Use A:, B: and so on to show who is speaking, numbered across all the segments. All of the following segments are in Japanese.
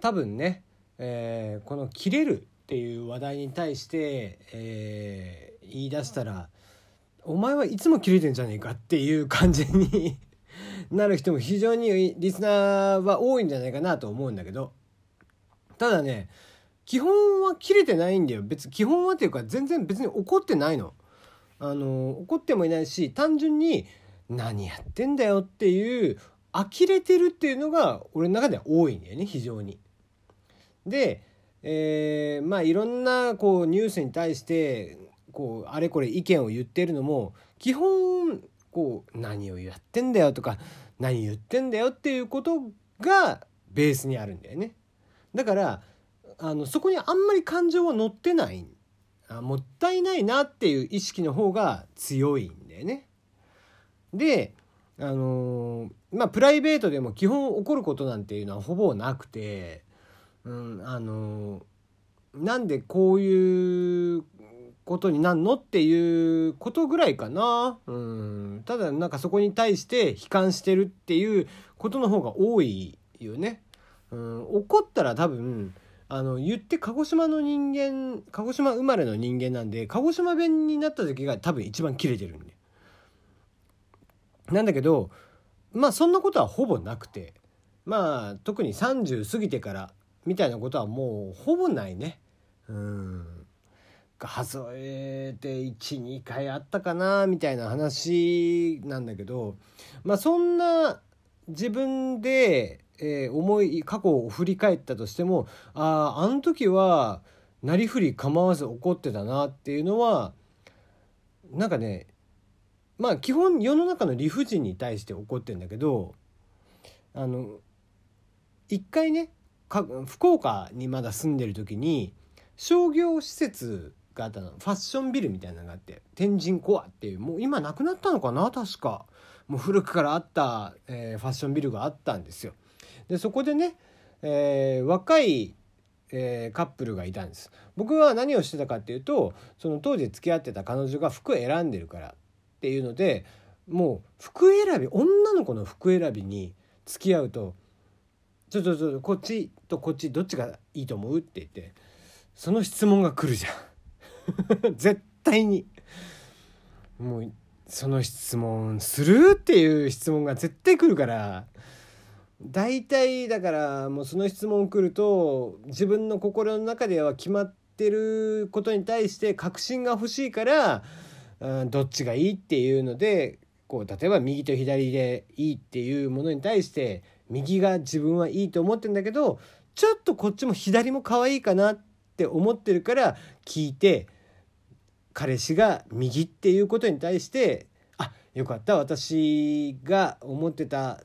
A: 多分ね、えー、この「切れる」っていう話題に対して、えー、言い出したら「お前はいつも切れてんじゃねえか」っていう感じに なる人も非常にリスナーは多いんじゃないかなと思うんだけどただね基本は切れてないんだよ別基本はっていうか全然別に怒ってないの。あの怒ってもいないし単純に何やってんだよっていう呆れてるっていうのが俺の中では多いんだよね非常に。で、えー、まあいろんなこうニュースに対してこうあれこれ意見を言ってるのも基本こう何をやってんだよとか何言ってんだよっていうことがベースにあるんだよね。だからあのそこにあんまり感情は乗ってないあもったいないなっていう意識の方が強いんだよね。であのー、まあプライベートでも基本起こることなんていうのはほぼなくて、うん、あのー、なんでこういうことになんのっていうことぐらいかな。うん、ただなんかそこに対して悲観してるっていうことの方が多いよね。うん、怒ったら多分あの言って鹿児島の人間鹿児島生まれの人間なんで鹿児島弁になった時が多分一番キレてるんで。なんだけどまあそんなことはほぼなくてまあ特に30過ぎてからみたいなことはもうほぼないね。うん数えて12回あったかなみたいな話なんだけどまあそんな自分で、えー、思い過去を振り返ったとしてもあああの時はなりふり構わず怒ってたなっていうのはなんかねまあ基本世の中の理不尽に対して怒ってんだけどあの一回ね福岡にまだ住んでる時に商業施設があったの。ファッションビルみたいなのがあって天神コアっていうもう今なくなったのかな確か。もう古くからあった、えー、ファッションビルがあったんですよ。でそこでね、えー、若いえー、カップルがいたんです。僕は何をしてたかっていうとその当時付き合ってた彼女が服選んでるからっていうのでもう服選び女の子の服選びに付き合うと「ちょちょちょこっちとこっちどっちがいいと思う?」って言って。その質問が来るじゃん。絶対に。もうその質問する？っていう質問が絶対来るから。大体だからもうその質問来ると自分の心の中では決まってることに対して確信が欲しいからうん、どっちがいいっていうのでこう例えば右と左でいいっていうものに対して右が自分はいいと思ってんだけどちょっとこっちも左も可愛いかなって思ってるから聞いて彼氏が右っていうことに対してあよかった私が思ってた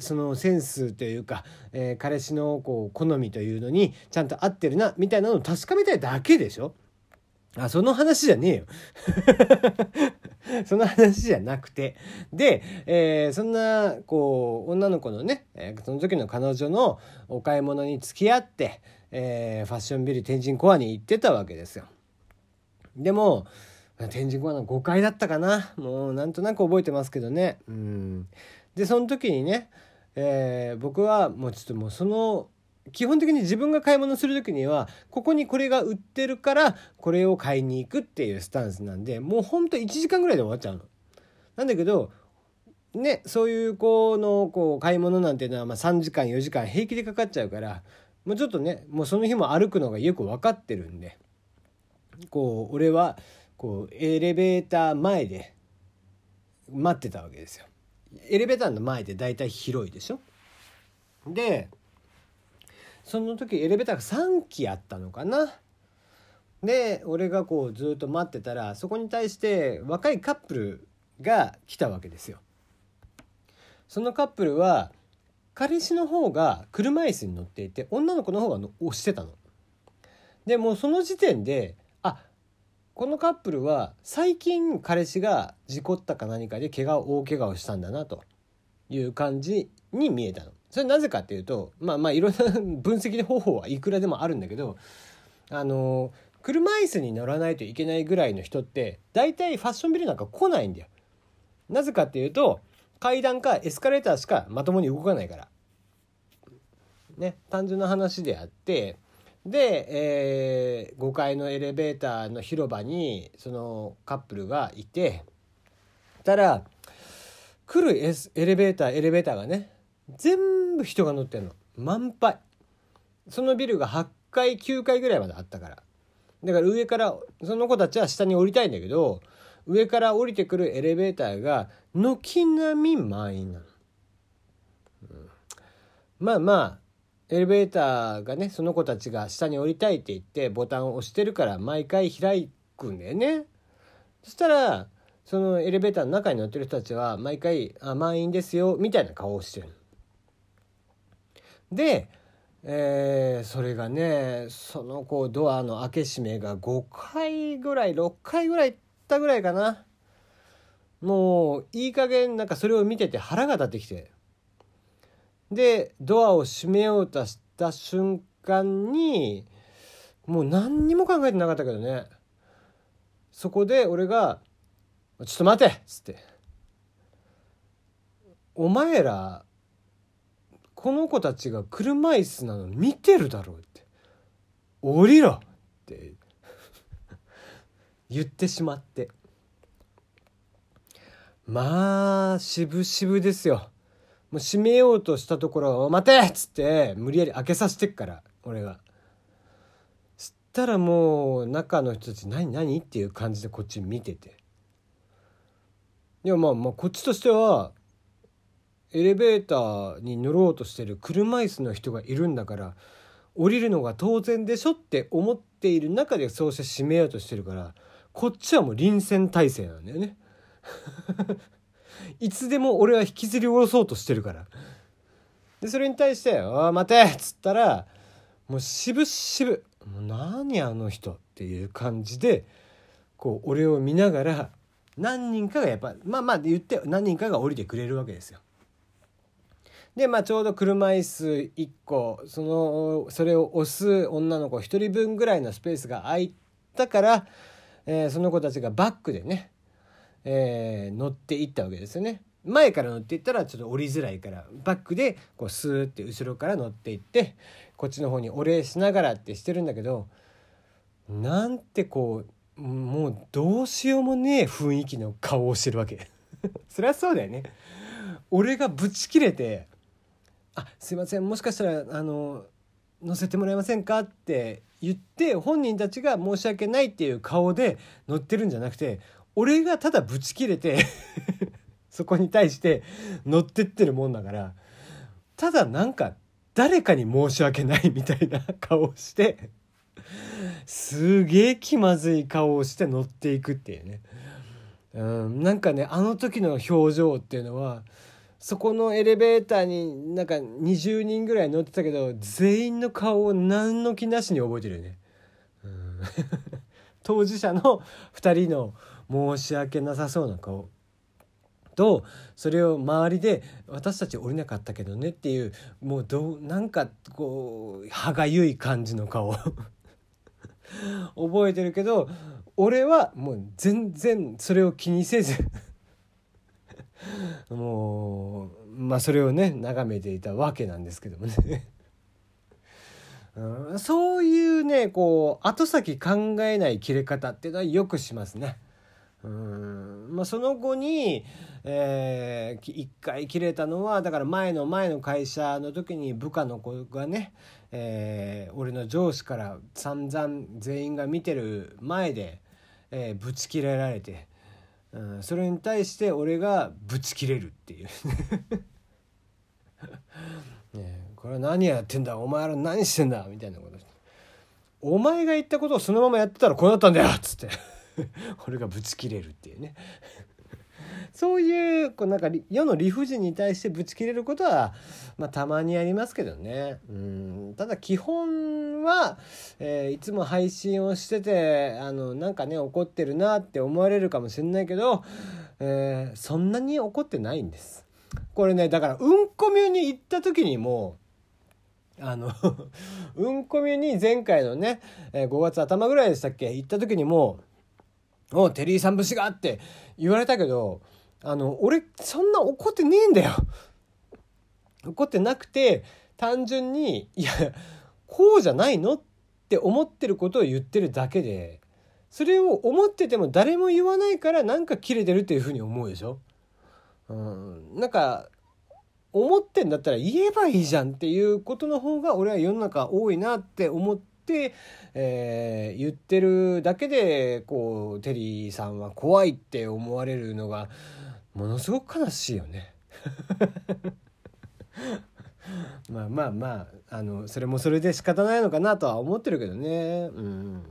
A: そのセンスというか、えー、彼氏のこう好みというのにちゃんと合ってるなみたいなのを確かめたいだけでしょ？あ、その話じゃねえよ。その話じゃなくて。で、えー、そんな、こう、女の子のね、その時の彼女のお買い物に付き合って、えー、ファッションビル天神コアに行ってたわけですよ。でも、天神コアの5階だったかな。もうなんとなく覚えてますけどね。うん。で、その時にね、えー、僕はもうちょっともうその基本的に自分が買い物する時にはここにこれが売ってるからこれを買いに行くっていうスタンスなんでもうほんと1時間ぐらいで終わっちゃうの。なんだけどねそういう子のこう買い物なんていうのはま3時間4時間平気でかかっちゃうからもうちょっとねもうその日も歩くのがよく分かってるんでこう俺はこうエレベーター前で待ってたわけですよ。エレベーターの前でだいたい広いでしょ？でその時エレベーターが3機あったのかな？で俺がこうずっと待ってたらそこに対して若いカップルが来たわけですよ。そのカップルは彼氏の方が車椅子に乗っていて女の子の方が押してたの。でもうその時点であこのカップルは最近彼氏が事故ったか何かで怪我大怪我をしたんだなという感じに見えたの。それなぜかっていうとまあまあいろんな 分析方法はいくらでもあるんだけどあの車椅子に乗らないといけないぐらいの人って大体ファッションビルなんか来ないんだよ。なぜかっていうと階段かエスカレーターしかまともに動かないから。ね単純な話であってで、えー、5階のエレベーターの広場にそのカップルがいてたら来るエレベーターエレベーターがね全部人が乗ってんの。満杯。そのビルが8階9階ぐらいまであったから。だから上からその子たちは下に降りたいんだけど上から降りてくるエレベーターが軒並み満員なの、うん、まあまあエレベーターがねその子たちが下に降りたいって言ってボタンを押してるから毎回開くんだよね。そしたらそのエレベーターの中に乗ってる人たちは毎回「あ満員ですよ」みたいな顔をしてるで、えー、それがねそのこうドアの開け閉めが5回ぐらい6回ぐらい行ったぐらいかな。もういい加減なんかそれを見てて腹が立ってきて。でドアを閉めようとした瞬間にもう何にも考えてなかったけどね。そこで俺が「ちょっと待て!」っつって「お前らこの子たちが車椅子なの見てるだろう」って「降りろ!」って 言ってしまってまあ渋々ですよ。もう閉めようとしたところ「待て!」っつって無理やり開けさせてっから俺が。そしたらもう中の人たち「何何?」っていう感じでこっち見てて。いやまあまあこっちとしてはエレベーターに乗ろうとしてる車椅子の人がいるんだから降りるのが当然でしょって思っている中でそうして閉めようとしてるからこっちはもう臨戦態勢なんだよね。いつでも俺は引きずり下ろそうとしてるからでそれに対して「おい待て!」っつったらもう渋々「もう何あの人」っていう感じでこう俺を見ながら何人かがやっぱまあまあ言って何人かが降りてくれるわけですよ。でまあちょうど車椅子1個そのそれを押す女の子1人分ぐらいのスペースが空いたから、えー、その子たちがバックでねえー、乗っていったわけですよね。前から乗っていったらちょっと降りづらいからバックでこうスーって後ろから乗っていってこっちの方にお礼しながらってしてるんだけどなんてこうもうどうしようもねえ雰囲気の顔をしてるわけ そりゃそうだよね俺がブチ切れて「あすいませんもしかしたらあの乗せてもらえませんか?」って言って本人たちが申し訳ないっていう顔で乗ってるんじゃなくて俺がただブチ切れて そこに対して乗ってってるもんだからただなんか誰かに申し訳ないみたいな顔をしてすげえ気まずい顔をして乗っていくっていうね。うん、なんかねあの時の表情っていうのはそこのエレベーターになんか20人ぐらい乗ってたけど全員の顔を何の気なしに覚えてるよね。うん、当事者の2人の申し訳なさそうな顔とそれを周りで私たち降りなかったけどねっていうもうどなんかこう歯がゆい感じの顔 覚えてるけど俺はもう全然それを気にせずもうまあそれをね眺めていたわけなんですけどもねうん、そういうねこう後先考えない切れ方っていうのはよくしますね。うんまあ、その後に、えー、1回切れたのはだから前の前の会社の時に部下の子がね、えー、俺の上司から散々全員が見てる前で、えー、ぶち切れられて、ん、それに対して俺がぶち切れるっていう。ね、これは何やってんだお前ら何してんだみたいなこと。お前が言ったことをそのままやってたらこうなったんだよっつって。俺がブチ切れるっていうね。そういうこうなんか世の理不尽に対してブチ切れることは、まあ、たまにありますけどね。うん。ただ基本は、えー、いつも配信をしててあのなんかね怒ってるなって思われるかもしれないけど、えー、そんなに怒ってないんです。これねだからうんこみゅに行った時にもあの うんこみゅに前回のね、え、5月頭ぐらいでしたっけ？行った時にもおテリーさん節がって言われたけど、あの、俺、そんな怒ってねえんだよ。怒ってなくて、単純にいやこうじゃないのって思ってることを言ってるだけでそれを思ってても誰も言わないからなんか切れてるっていうふうに思うでしょ。うん、なんか思ってんだったら言えばいいじゃんっていうことの方が俺は世の中多いなって思って、えー、言ってるだけでこうテリーさんは怖いって思われるのがものすごく悲しいよね。まあまあまああのそれもそれで仕方ないのかなとは思ってるけどね。うん、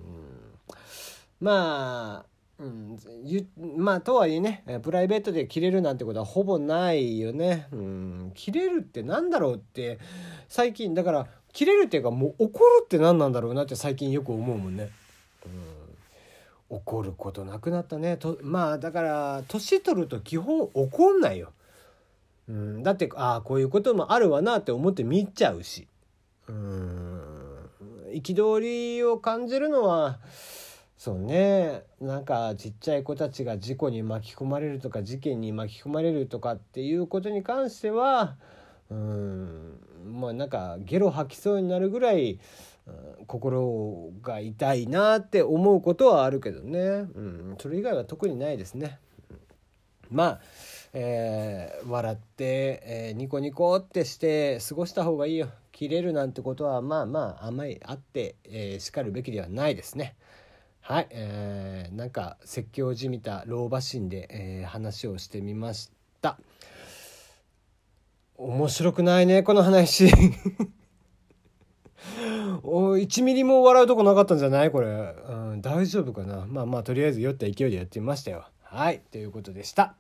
A: まあうん、まあとはいえねプライベートで切れるなんてことはほぼないよね。うん、切れるってなんだろうって最近だから切れるっていうかもう怒るって何なんだろうなって最近よく思うもんね。怒ることなくなったね。とまあだから年取ると基本怒んないよ。うん、だってああこういうこともあるわなって思って見ちゃうし。うん。憤りを感じるのはそうね。なんかちっちゃい子たちが事故に巻き込まれるとか事件に巻き込まれるとかっていうことに関してはうん。まあなんかゲロ吐きそうになるぐらい、心が痛いなって思うことはあるけどね、うん、それ以外は特にないですね。まあえー、笑って、えー、ニコニコってして過ごした方がいいよ。切れるなんてことはまあまああんまりあって、えー、しかるべきではないですね。はい、えー、なんか説教じみた老婆心で、えー、話をしてみました。面白くないねこの話。お1ミリも笑うとこなかったんじゃない？これ、うん、大丈夫かな？まあまあとりあえず酔った勢いでやってみましたよ。はいということでした。